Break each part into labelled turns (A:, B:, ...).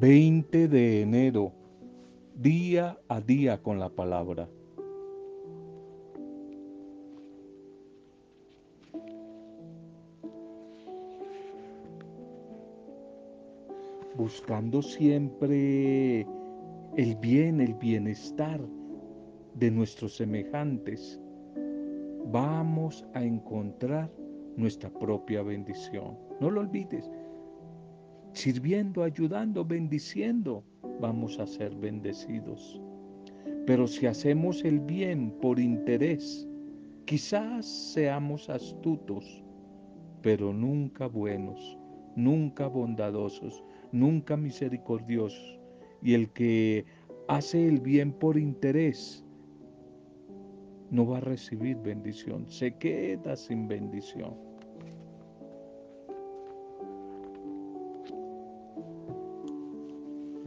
A: 20 de enero, día a día con la palabra. Buscando siempre el bien, el bienestar de nuestros semejantes, vamos a encontrar nuestra propia bendición. No lo olvides. Sirviendo, ayudando, bendiciendo, vamos a ser bendecidos. Pero si hacemos el bien por interés, quizás seamos astutos, pero nunca buenos, nunca bondadosos, nunca misericordiosos. Y el que hace el bien por interés no va a recibir bendición, se queda sin bendición.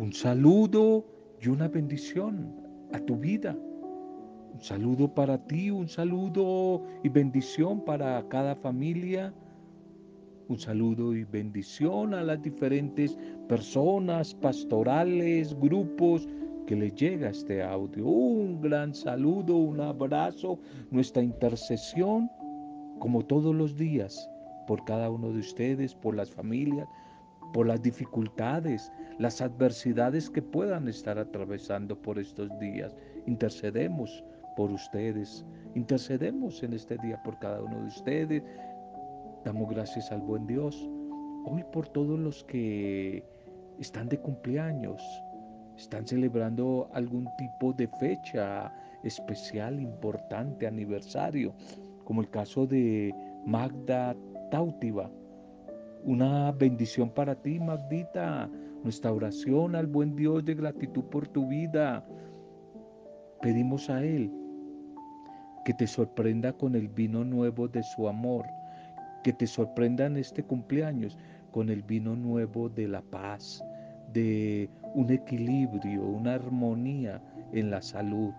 A: Un saludo y una bendición a tu vida. Un saludo para ti, un saludo y bendición para cada familia. Un saludo y bendición a las diferentes personas, pastorales, grupos que le llega este audio. Un gran saludo, un abrazo, nuestra intercesión, como todos los días, por cada uno de ustedes, por las familias, por las dificultades, las adversidades que puedan estar atravesando por estos días. Intercedemos por ustedes, intercedemos en este día por cada uno de ustedes. Damos gracias al buen Dios hoy por todos los que están de cumpleaños, están celebrando algún tipo de fecha especial, importante, aniversario, como el caso de Magda Tautiva. Una bendición para ti, Magdita. Nuestra oración al buen Dios de gratitud por tu vida. Pedimos a Él que te sorprenda con el vino nuevo de su amor, que te sorprenda en este cumpleaños con el vino nuevo de la paz, de un equilibrio, una armonía en la salud.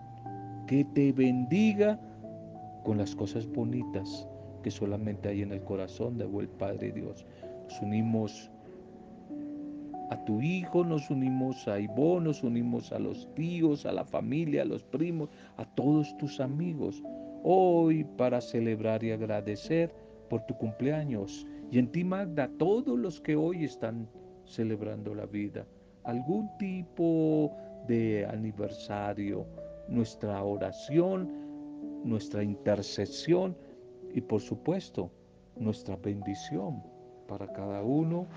A: Que te bendiga con las cosas bonitas que solamente hay en el corazón de buen Padre Dios. Nos unimos a tu hijo, nos unimos a Ivonne, nos unimos a los tíos, a la familia, a los primos, a todos tus amigos, hoy para celebrar y agradecer por tu cumpleaños. Y en ti, Magda, todos los que hoy están celebrando la vida algún tipo de aniversario, nuestra oración, nuestra intercesión y por supuesto nuestra bendición para cada uno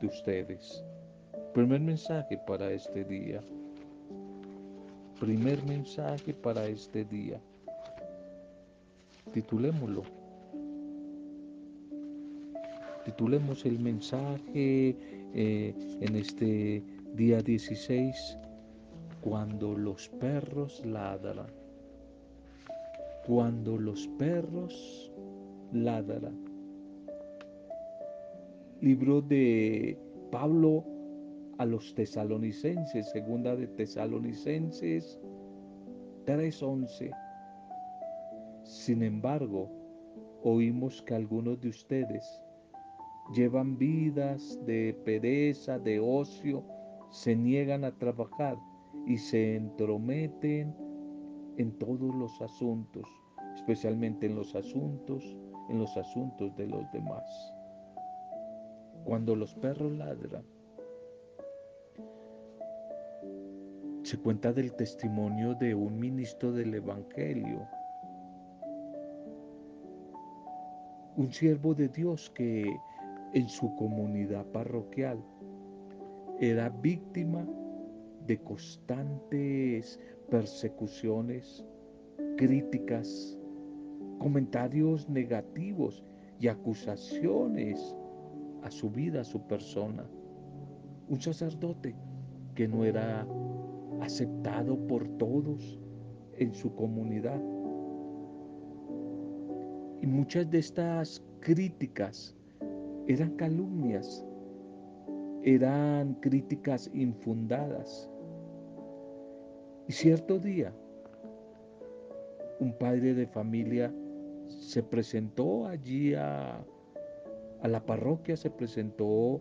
A: de ustedes. Primer mensaje para este día. Primer mensaje para este día. Titulémoslo. Titulemos el mensaje eh, en este Día 16, cuando los perros ladran. Cuando los perros ladran. Libro de Pablo a los tesalonicenses, segunda de tesalonicenses 3:11. Sin embargo, oímos que algunos de ustedes llevan vidas de pereza, de ocio, se niegan a trabajar y se entrometen en todos los asuntos, especialmente en los asuntos, en los asuntos de los demás. Cuando los perros ladran, se cuenta del testimonio de un ministro del Evangelio, un siervo de Dios que en su comunidad parroquial era víctima de constantes persecuciones, críticas, comentarios negativos y acusaciones a su vida, a su persona. Un sacerdote que no era aceptado por todos en su comunidad. Y muchas de estas críticas eran calumnias eran críticas infundadas. Y cierto día, un padre de familia se presentó allí a, a la parroquia, se presentó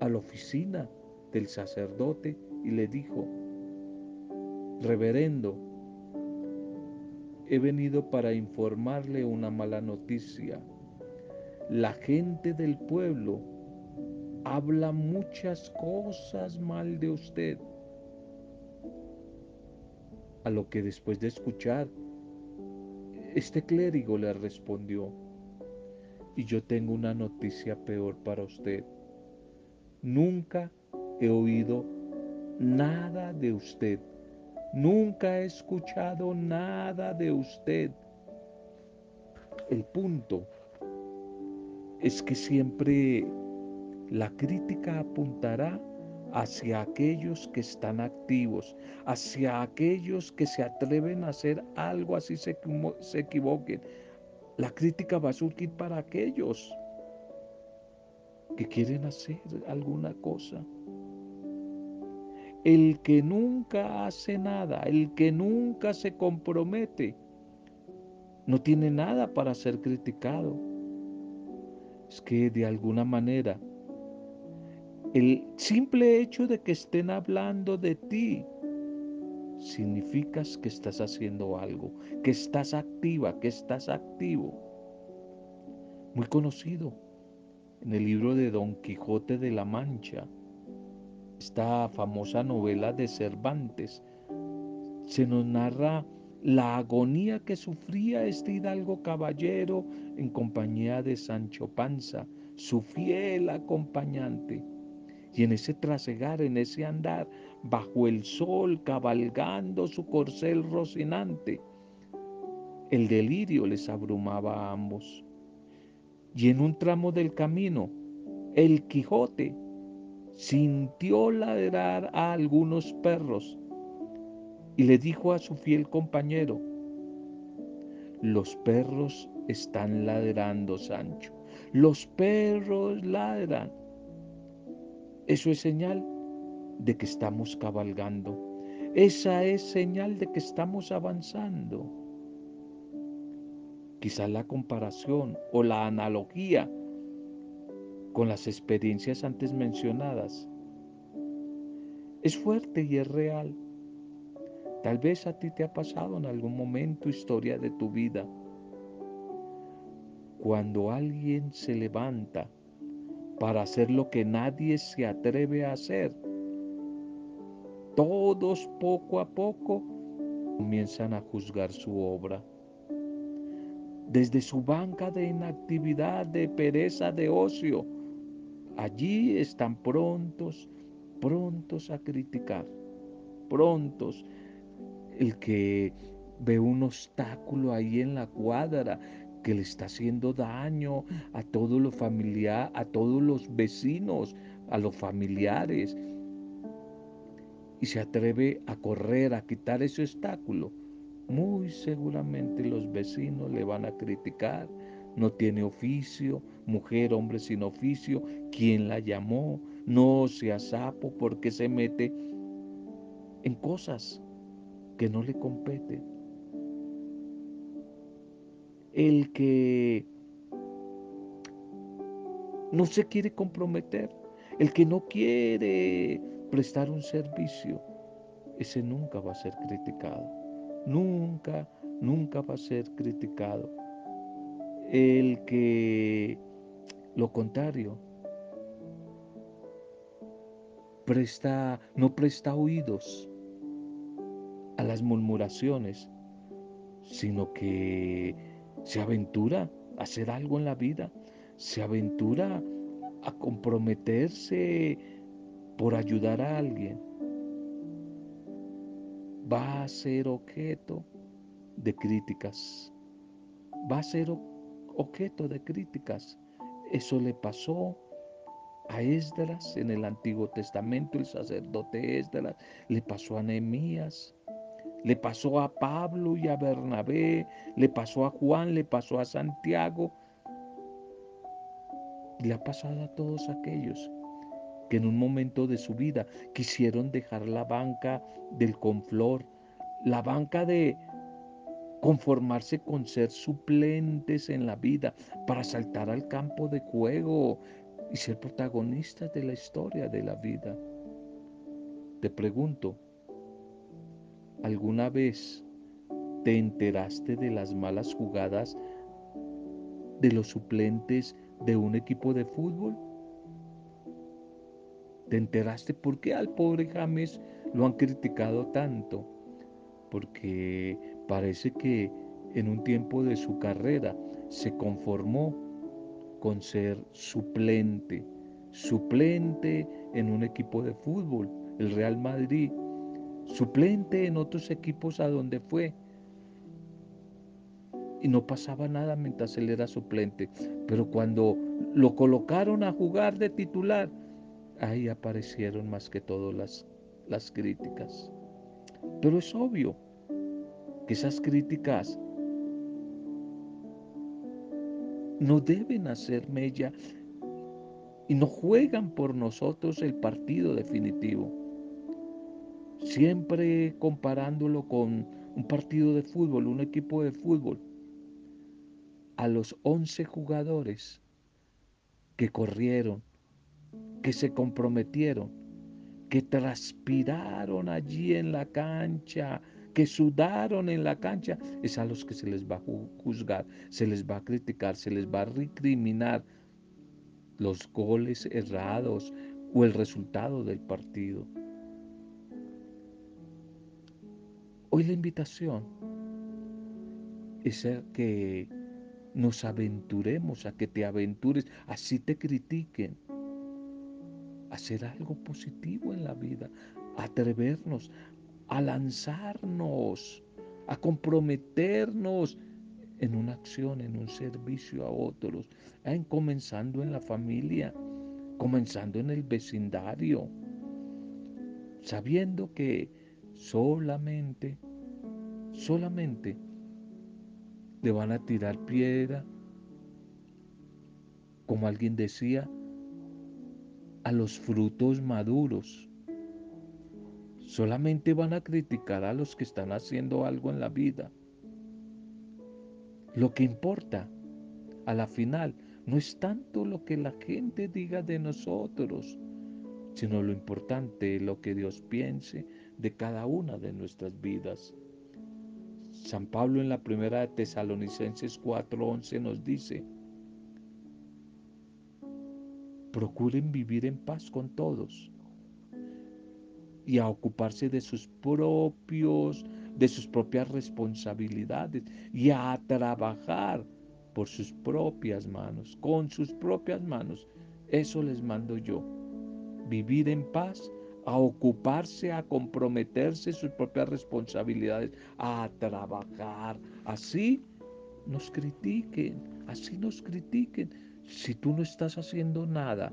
A: a la oficina del sacerdote y le dijo, Reverendo, he venido para informarle una mala noticia. La gente del pueblo habla muchas cosas mal de usted. A lo que después de escuchar, este clérigo le respondió, y yo tengo una noticia peor para usted. Nunca he oído nada de usted. Nunca he escuchado nada de usted. El punto es que siempre la crítica apuntará hacia aquellos que están activos, hacia aquellos que se atreven a hacer algo así se, se equivoquen. La crítica va a surgir para aquellos que quieren hacer alguna cosa. El que nunca hace nada, el que nunca se compromete, no tiene nada para ser criticado. Es que de alguna manera el simple hecho de que estén hablando de ti significa que estás haciendo algo, que estás activa, que estás activo. Muy conocido en el libro de Don Quijote de la Mancha, esta famosa novela de Cervantes, se nos narra la agonía que sufría este hidalgo caballero en compañía de Sancho Panza, su fiel acompañante y en ese trasegar, en ese andar, bajo el sol, cabalgando su corcel rocinante, el delirio les abrumaba a ambos. Y en un tramo del camino, el Quijote sintió ladrar a algunos perros y le dijo a su fiel compañero, los perros están ladrando, Sancho. Los perros ladran. Eso es señal de que estamos cabalgando. Esa es señal de que estamos avanzando. Quizás la comparación o la analogía con las experiencias antes mencionadas es fuerte y es real. Tal vez a ti te ha pasado en algún momento historia de tu vida. Cuando alguien se levanta para hacer lo que nadie se atreve a hacer. Todos poco a poco comienzan a juzgar su obra. Desde su banca de inactividad, de pereza, de ocio, allí están prontos, prontos a criticar, prontos. El que ve un obstáculo ahí en la cuadra, que le está haciendo daño a todos los familiares, a todos los vecinos, a los familiares. Y se atreve a correr, a quitar ese obstáculo. Muy seguramente los vecinos le van a criticar. No tiene oficio, mujer, hombre sin oficio. ¿Quién la llamó? No sea sapo porque se mete en cosas que no le competen el que no se quiere comprometer, el que no quiere prestar un servicio, ese nunca va a ser criticado. Nunca, nunca va a ser criticado. El que, lo contrario, presta, no presta oídos a las murmuraciones, sino que se aventura a hacer algo en la vida, se aventura a comprometerse por ayudar a alguien, va a ser objeto de críticas, va a ser objeto de críticas. Eso le pasó a Esdras en el Antiguo Testamento, el sacerdote Esdras, le pasó a Nehemías, le pasó a Pablo y a Bernabé, le pasó a Juan, le pasó a Santiago. Le ha pasado a todos aquellos que en un momento de su vida quisieron dejar la banca del conflor, la banca de conformarse con ser suplentes en la vida para saltar al campo de juego y ser protagonistas de la historia de la vida. Te pregunto, ¿alguna vez te enteraste de las malas jugadas de los suplentes de un equipo de fútbol? ¿Te enteraste por qué al pobre James lo han criticado tanto? Porque parece que en un tiempo de su carrera se conformó con ser suplente, suplente en un equipo de fútbol, el Real Madrid, suplente en otros equipos a donde fue. Y no pasaba nada mientras él era suplente. Pero cuando lo colocaron a jugar de titular, ahí aparecieron más que todo las, las críticas. Pero es obvio esas críticas no deben hacer mella y no juegan por nosotros el partido definitivo. Siempre comparándolo con un partido de fútbol, un equipo de fútbol, a los 11 jugadores que corrieron, que se comprometieron, que transpiraron allí en la cancha, que sudaron en la cancha, es a los que se les va a juzgar, se les va a criticar, se les va a recriminar los goles errados o el resultado del partido. Hoy la invitación es a que nos aventuremos, a que te aventures, así te critiquen, hacer algo positivo en la vida, atrevernos a lanzarnos, a comprometernos en una acción, en un servicio a otros, en comenzando en la familia, comenzando en el vecindario, sabiendo que solamente, solamente le van a tirar piedra, como alguien decía, a los frutos maduros. Solamente van a criticar a los que están haciendo algo en la vida. Lo que importa a la final no es tanto lo que la gente diga de nosotros, sino lo importante, lo que Dios piense de cada una de nuestras vidas. San Pablo en la primera de Tesalonicenses 4:11 nos dice, procuren vivir en paz con todos y a ocuparse de sus propios, de sus propias responsabilidades y a trabajar por sus propias manos, con sus propias manos. Eso les mando yo. Vivir en paz, a ocuparse, a comprometerse sus propias responsabilidades, a trabajar. Así nos critiquen, así nos critiquen. Si tú no estás haciendo nada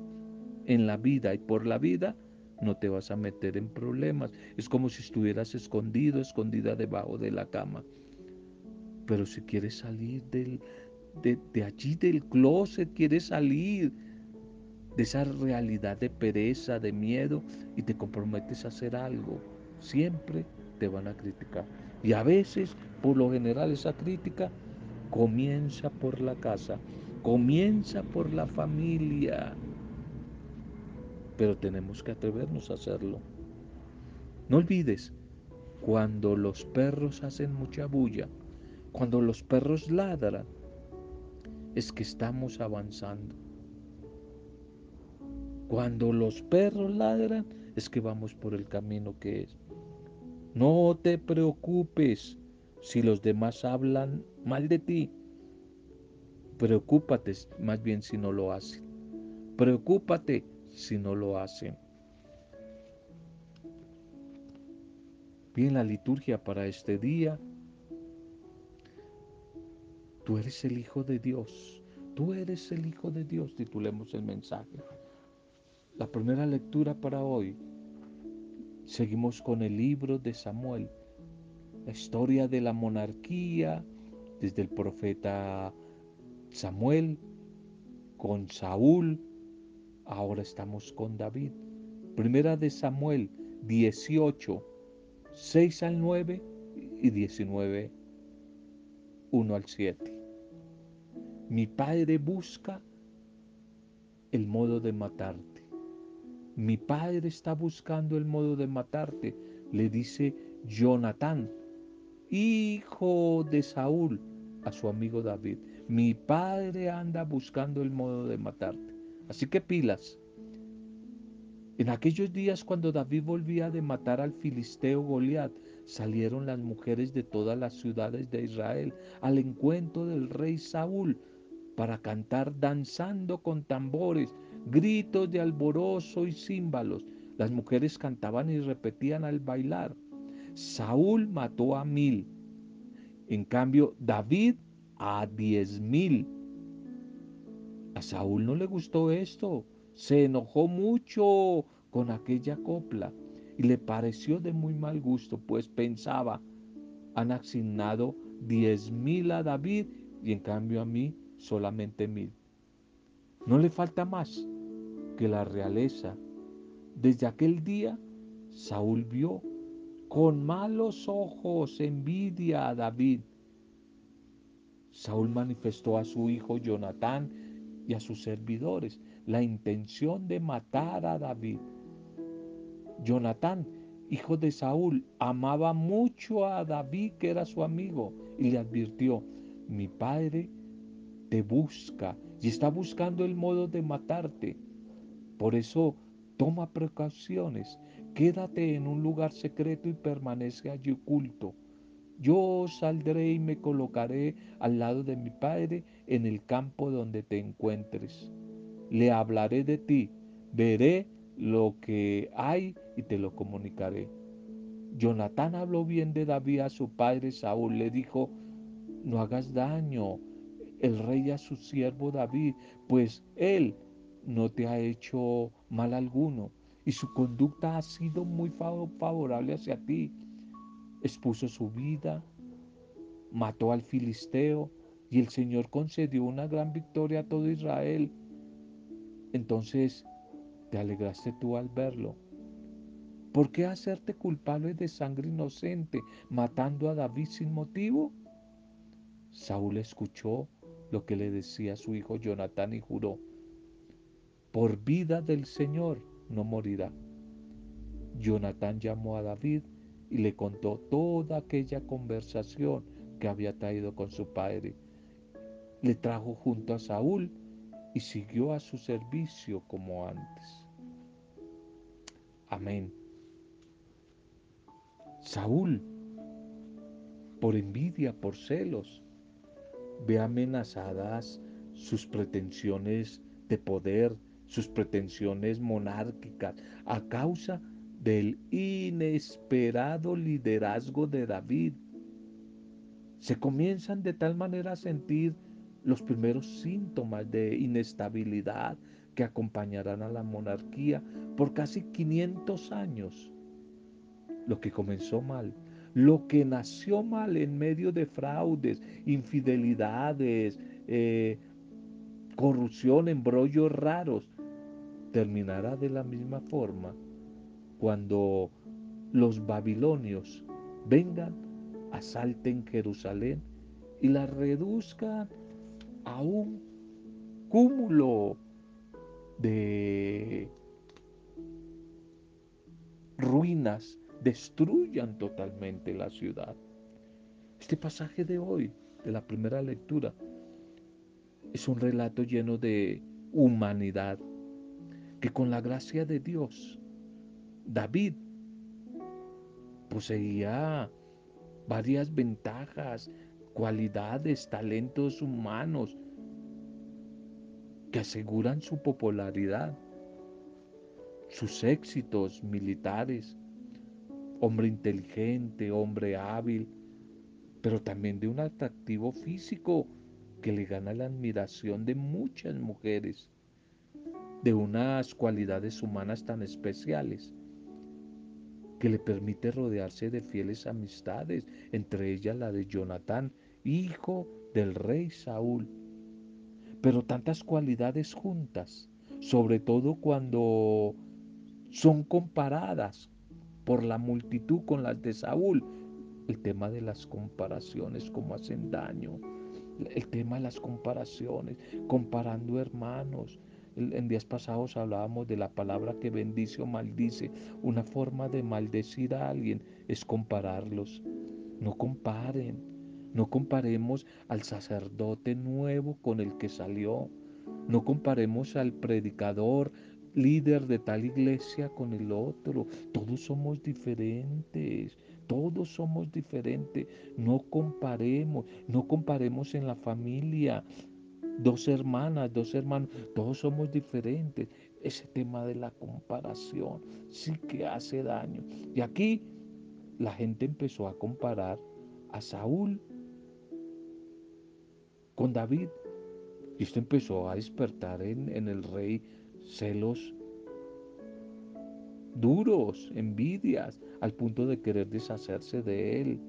A: en la vida y por la vida, no te vas a meter en problemas. Es como si estuvieras escondido, escondida debajo de la cama. Pero si quieres salir de, de allí del closet, quieres salir de esa realidad de pereza, de miedo y te comprometes a hacer algo, siempre te van a criticar. Y a veces, por lo general, esa crítica comienza por la casa, comienza por la familia pero tenemos que atrevernos a hacerlo. No olvides, cuando los perros hacen mucha bulla, cuando los perros ladran, es que estamos avanzando. Cuando los perros ladran, es que vamos por el camino que es. No te preocupes si los demás hablan mal de ti. Preocúpate más bien si no lo hacen. Preocúpate si no lo hacen. Bien, la liturgia para este día. Tú eres el Hijo de Dios. Tú eres el Hijo de Dios, titulemos el mensaje. La primera lectura para hoy. Seguimos con el libro de Samuel. La historia de la monarquía desde el profeta Samuel con Saúl Ahora estamos con David. Primera de Samuel 18, 6 al 9 y 19, 1 al 7. Mi padre busca el modo de matarte. mi padre está buscando el modo de matarte, le dice Jonatán, hijo de Saúl, a su amigo David. Mi padre anda buscando el modo de matarte. Así que pilas. En aquellos días cuando David volvía de matar al filisteo Goliat, salieron las mujeres de todas las ciudades de Israel al encuentro del rey Saúl para cantar danzando con tambores, gritos de alborozo y címbalos. Las mujeres cantaban y repetían al bailar. Saúl mató a mil. En cambio, David a diez mil. A Saúl no le gustó esto. Se enojó mucho con aquella copla y le pareció de muy mal gusto, pues pensaba, han asignado diez mil a David y en cambio a mí solamente mil. No le falta más que la realeza. Desde aquel día, Saúl vio con malos ojos envidia a David. Saúl manifestó a su hijo Jonatán y a sus servidores la intención de matar a David. Jonatán, hijo de Saúl, amaba mucho a David, que era su amigo, y le advirtió, mi padre te busca y está buscando el modo de matarte. Por eso toma precauciones, quédate en un lugar secreto y permanece allí oculto. Yo saldré y me colocaré al lado de mi Padre en el campo donde te encuentres. Le hablaré de ti, veré lo que hay y te lo comunicaré. Jonatán habló bien de David a su padre Saúl, le dijo, no hagas daño, el rey a su siervo David, pues él no te ha hecho mal alguno y su conducta ha sido muy favorable hacia ti. Expuso su vida, mató al filisteo y el Señor concedió una gran victoria a todo Israel. Entonces, ¿te alegraste tú al verlo? ¿Por qué hacerte culpable de sangre inocente, matando a David sin motivo? Saúl escuchó lo que le decía su hijo Jonatán y juró, por vida del Señor no morirá. Jonatán llamó a David y le contó toda aquella conversación que había traído con su padre. Le trajo junto a Saúl y siguió a su servicio como antes. Amén. Saúl, por envidia, por celos, ve amenazadas sus pretensiones de poder, sus pretensiones monárquicas, a causa del inesperado liderazgo de David. Se comienzan de tal manera a sentir los primeros síntomas de inestabilidad que acompañarán a la monarquía por casi 500 años. Lo que comenzó mal lo que nació mal en medio de fraudes, infidelidades, eh, corrupción, embrollos raros, terminará de la misma forma cuando los babilonios vengan, asalten Jerusalén y la reduzcan a un cúmulo de ruinas destruyan totalmente la ciudad. Este pasaje de hoy, de la primera lectura, es un relato lleno de humanidad, que con la gracia de Dios, David poseía varias ventajas, cualidades, talentos humanos que aseguran su popularidad, sus éxitos militares, hombre inteligente, hombre hábil, pero también de un atractivo físico que le gana la admiración de muchas mujeres, de unas cualidades humanas tan especiales que le permite rodearse de fieles amistades, entre ellas la de Jonatán, hijo del rey Saúl. Pero tantas cualidades juntas, sobre todo cuando son comparadas por la multitud con las de Saúl. El tema de las comparaciones, cómo hacen daño. El tema de las comparaciones, comparando hermanos. En días pasados hablábamos de la palabra que bendice o maldice. Una forma de maldecir a alguien es compararlos. No comparen. No comparemos al sacerdote nuevo con el que salió. No comparemos al predicador líder de tal iglesia con el otro. Todos somos diferentes. Todos somos diferentes. No comparemos. No comparemos en la familia dos hermanas, dos hermanos, todos somos diferentes. Ese tema de la comparación sí que hace daño. Y aquí la gente empezó a comparar a Saúl con David. Y esto empezó a despertar en, en el rey celos duros, envidias, al punto de querer deshacerse de él.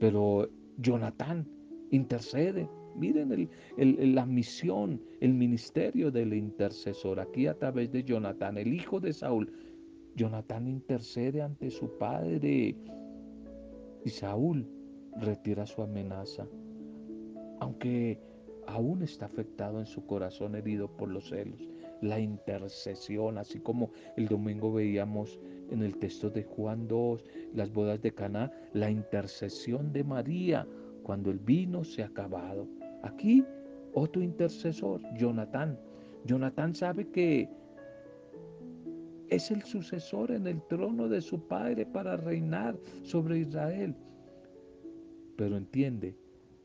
A: Pero Jonatán intercede Miren la misión, el ministerio del intercesor. Aquí a través de Jonatán, el hijo de Saúl. Jonatán intercede ante su padre. Y Saúl retira su amenaza. Aunque aún está afectado en su corazón herido por los celos. La intercesión, así como el domingo veíamos en el texto de Juan 2, las bodas de Caná, la intercesión de María cuando el vino se ha acabado. Aquí otro intercesor, Jonatán. Jonatán sabe que es el sucesor en el trono de su padre para reinar sobre Israel. Pero entiende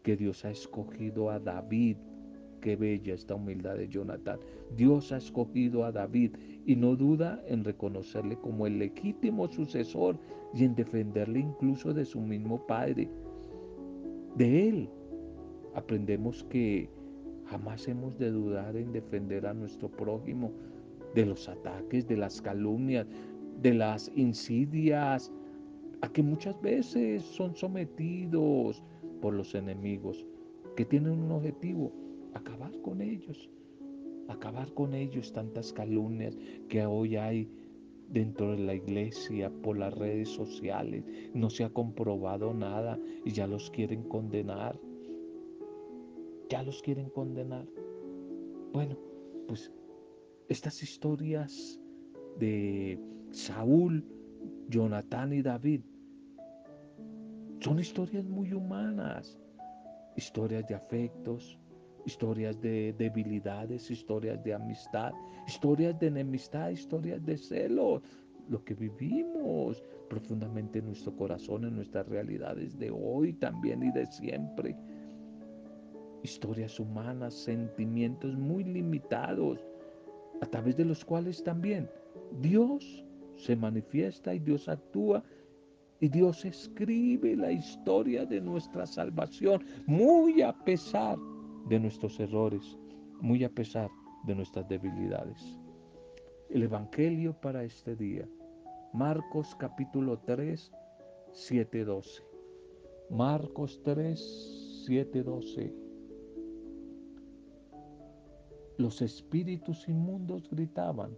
A: que Dios ha escogido a David. Qué bella esta humildad de Jonatán. Dios ha escogido a David y no duda en reconocerle como el legítimo sucesor y en defenderle incluso de su mismo padre. De él aprendemos que jamás hemos de dudar en defender a nuestro prójimo de los ataques, de las calumnias, de las insidias, a que muchas veces son sometidos por los enemigos, que tienen un objetivo, acabar con ellos, acabar con ellos tantas calumnias que hoy hay dentro de la iglesia por las redes sociales, no se ha comprobado nada y ya los quieren condenar ya los quieren condenar. Bueno, pues estas historias de Saúl, Jonatán y David son historias muy humanas, historias de afectos, historias de debilidades, historias de amistad, historias de enemistad, historias de celos, lo que vivimos profundamente en nuestro corazón, en nuestras realidades de hoy también y de siempre historias humanas, sentimientos muy limitados, a través de los cuales también Dios se manifiesta y Dios actúa y Dios escribe la historia de nuestra salvación, muy a pesar de nuestros errores, muy a pesar de nuestras debilidades. El Evangelio para este día, Marcos capítulo 3, 7, 12. Marcos 3, 7, 12. Los espíritus inmundos gritaban,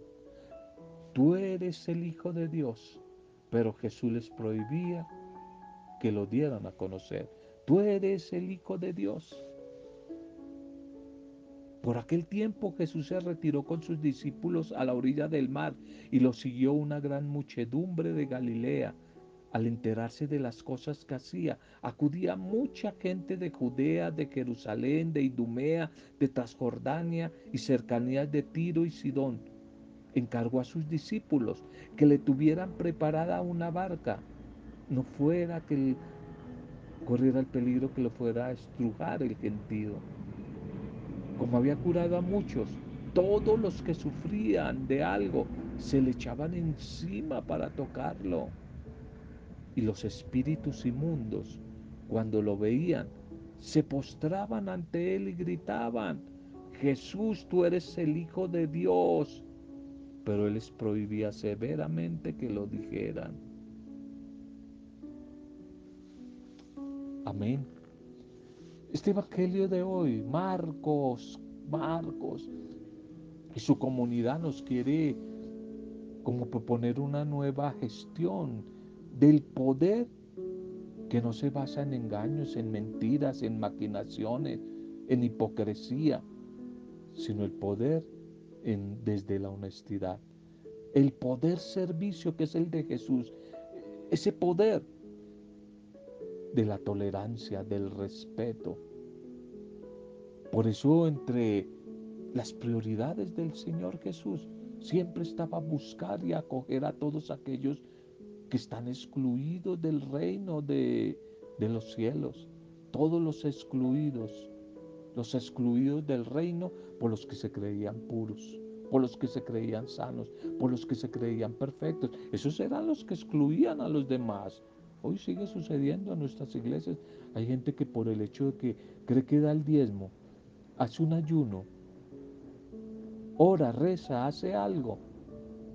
A: tú eres el Hijo de Dios, pero Jesús les prohibía que lo dieran a conocer. Tú eres el Hijo de Dios. Por aquel tiempo Jesús se retiró con sus discípulos a la orilla del mar y lo siguió una gran muchedumbre de Galilea al enterarse de las cosas que hacía, acudía mucha gente de Judea, de Jerusalén, de Idumea, de Transjordania y cercanías de Tiro y Sidón. Encargó a sus discípulos que le tuvieran preparada una barca, no fuera que corriera el peligro que lo fuera a estrujar el gentío. Como había curado a muchos, todos los que sufrían de algo se le echaban encima para tocarlo. Y los espíritus inmundos, cuando lo veían, se postraban ante él y gritaban, Jesús, tú eres el Hijo de Dios. Pero él les prohibía severamente que lo dijeran. Amén. Este Evangelio de hoy, Marcos, Marcos, y su comunidad nos quiere como proponer una nueva gestión del poder que no se basa en engaños, en mentiras, en maquinaciones, en hipocresía, sino el poder desde la honestidad. El poder servicio que es el de Jesús, ese poder de la tolerancia, del respeto. Por eso entre las prioridades del Señor Jesús siempre estaba buscar y acoger a todos aquellos que están excluidos del reino de, de los cielos, todos los excluidos, los excluidos del reino por los que se creían puros, por los que se creían sanos, por los que se creían perfectos. Esos eran los que excluían a los demás. Hoy sigue sucediendo en nuestras iglesias. Hay gente que por el hecho de que cree que da el diezmo, hace un ayuno, ora, reza, hace algo,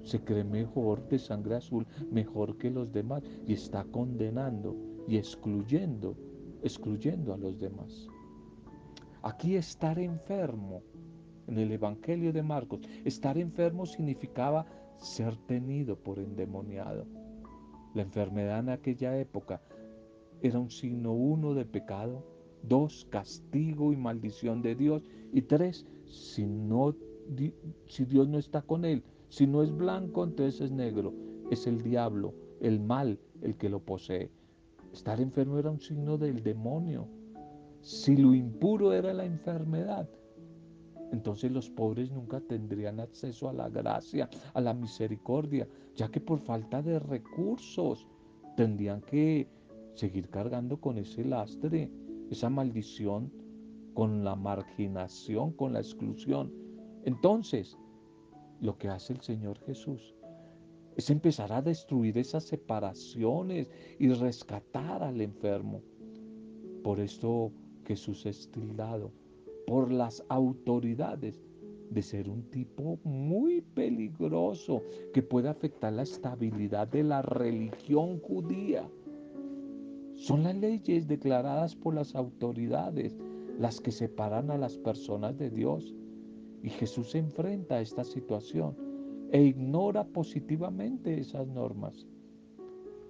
A: se cree mejor de sangre azul, mejor que los demás y está condenando y excluyendo, excluyendo a los demás. Aquí estar enfermo, en el Evangelio de Marcos, estar enfermo significaba ser tenido por endemoniado. La enfermedad en aquella época era un signo uno de pecado, dos, castigo y maldición de Dios, y tres, si, no, si Dios no está con él, si no es blanco, entonces es negro, es el diablo, el mal el que lo posee. Estar enfermo era un signo del demonio. Si lo impuro era la enfermedad, entonces los pobres nunca tendrían acceso a la gracia, a la misericordia, ya que por falta de recursos tendrían que seguir cargando con ese lastre, esa maldición, con la marginación, con la exclusión. Entonces, lo que hace el Señor Jesús es empezar a destruir esas separaciones y rescatar al enfermo. Por esto Jesús es tildado por las autoridades de ser un tipo muy peligroso que puede afectar la estabilidad de la religión judía. Son las leyes declaradas por las autoridades las que separan a las personas de Dios. Y Jesús enfrenta a esta situación e ignora positivamente esas normas.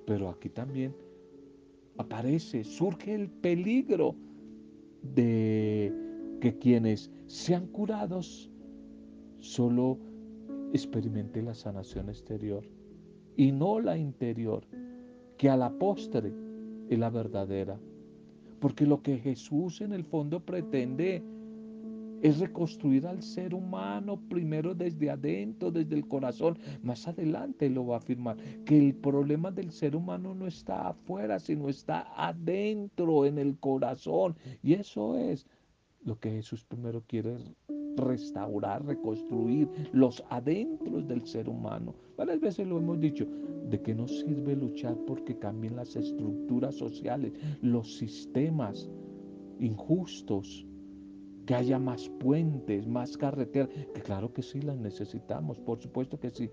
A: Pero aquí también aparece, surge el peligro de que quienes sean curados solo experimenten la sanación exterior y no la interior, que a la postre es la verdadera. Porque lo que Jesús en el fondo pretende es reconstruir al ser humano primero desde adentro, desde el corazón. Más adelante lo va a afirmar, que el problema del ser humano no está afuera, sino está adentro, en el corazón. Y eso es lo que Jesús primero quiere restaurar, reconstruir los adentros del ser humano. Varias veces lo hemos dicho, ¿de qué nos sirve luchar porque cambien las estructuras sociales, los sistemas injustos? Que haya más puentes, más carreteras, que claro que sí las necesitamos, por supuesto que sí.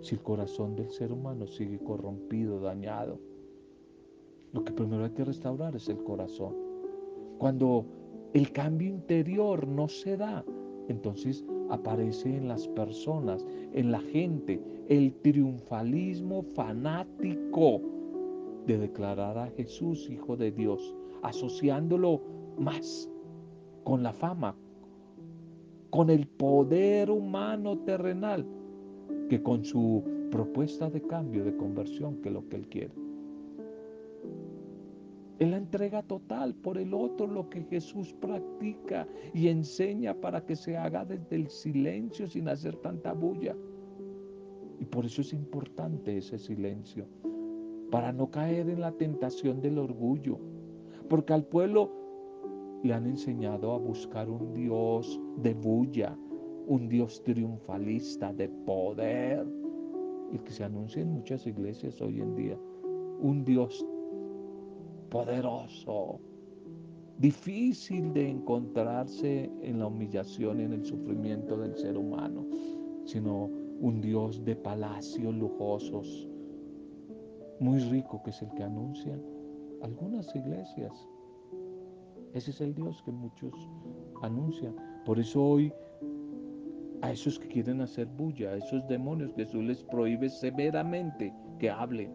A: Si el corazón del ser humano sigue corrompido, dañado, lo que primero hay que restaurar es el corazón. Cuando el cambio interior no se da, entonces aparece en las personas, en la gente, el triunfalismo fanático de declarar a Jesús Hijo de Dios, asociándolo más con la fama, con el poder humano terrenal, que con su propuesta de cambio, de conversión, que es lo que él quiere. Es la entrega total por el otro, lo que Jesús practica y enseña para que se haga desde el silencio sin hacer tanta bulla. Y por eso es importante ese silencio, para no caer en la tentación del orgullo. Porque al pueblo le han enseñado a buscar un Dios de bulla, un Dios triunfalista, de poder, el que se anuncia en muchas iglesias hoy en día, un Dios poderoso, difícil de encontrarse en la humillación y en el sufrimiento del ser humano, sino un Dios de palacios lujosos, muy rico que es el que anuncian algunas iglesias. Ese es el Dios que muchos anuncian. Por eso hoy a esos que quieren hacer bulla, a esos demonios, Jesús les prohíbe severamente que hablen,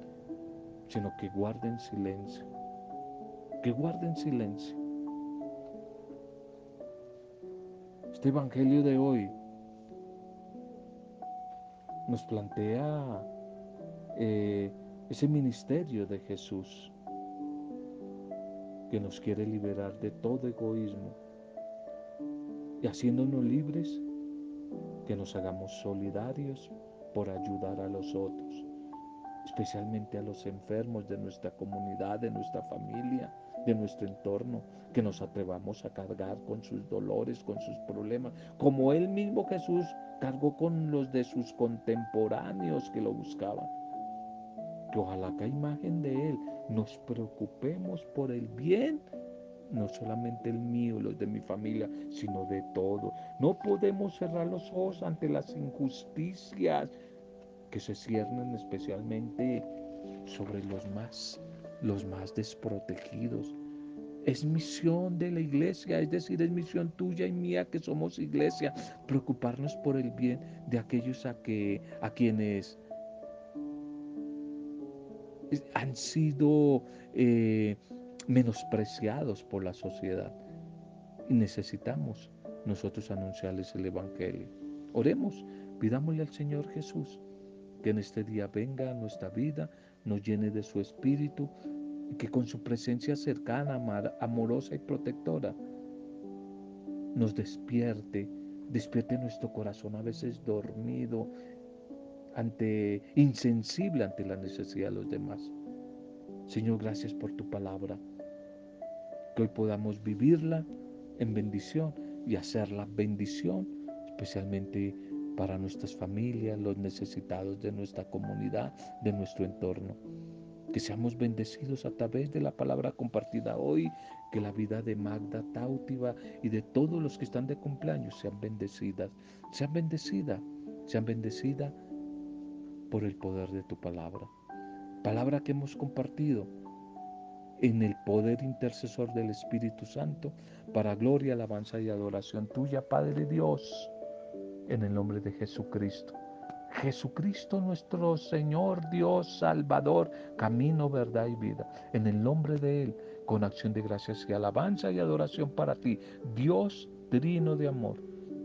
A: sino que guarden silencio. Que guarden silencio. Este Evangelio de hoy nos plantea eh, ese ministerio de Jesús que nos quiere liberar de todo egoísmo y haciéndonos libres, que nos hagamos solidarios por ayudar a los otros, especialmente a los enfermos de nuestra comunidad, de nuestra familia, de nuestro entorno, que nos atrevamos a cargar con sus dolores, con sus problemas, como él mismo Jesús cargó con los de sus contemporáneos que lo buscaban. Que ojalá que imagen de él nos preocupemos por el bien no solamente el mío, los de mi familia, sino de todo. No podemos cerrar los ojos ante las injusticias que se ciernen especialmente sobre los más, los más desprotegidos. Es misión de la iglesia, es decir, es misión tuya y mía que somos iglesia, preocuparnos por el bien de aquellos a, que, a quienes han sido eh, menospreciados por la sociedad. Y necesitamos nosotros anunciarles el Evangelio. Oremos, pidámosle al Señor Jesús que en este día venga a nuestra vida, nos llene de su espíritu y que con su presencia cercana, amorosa y protectora nos despierte, despierte nuestro corazón a veces dormido, ante insensible ante la necesidad de los demás. Señor, gracias por tu palabra que hoy podamos vivirla en bendición y hacerla bendición, especialmente para nuestras familias, los necesitados de nuestra comunidad, de nuestro entorno. Que seamos bendecidos a través de la palabra compartida hoy, que la vida de Magda Tautiva y de todos los que están de cumpleaños sean bendecidas, sean bendecidas, sean bendecidas por el poder de tu palabra. Palabra que hemos compartido en el poder intercesor del Espíritu Santo, para gloria, alabanza y adoración tuya, Padre Dios, en el nombre de Jesucristo. Jesucristo nuestro Señor, Dios, Salvador, camino, verdad y vida. En el nombre de Él, con acción de gracias y alabanza y adoración para ti, Dios trino de amor,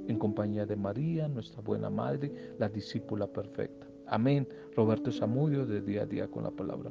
A: en compañía de María, nuestra buena Madre, la discípula perfecta. Amén. Roberto Zamudio, de día a día con la palabra.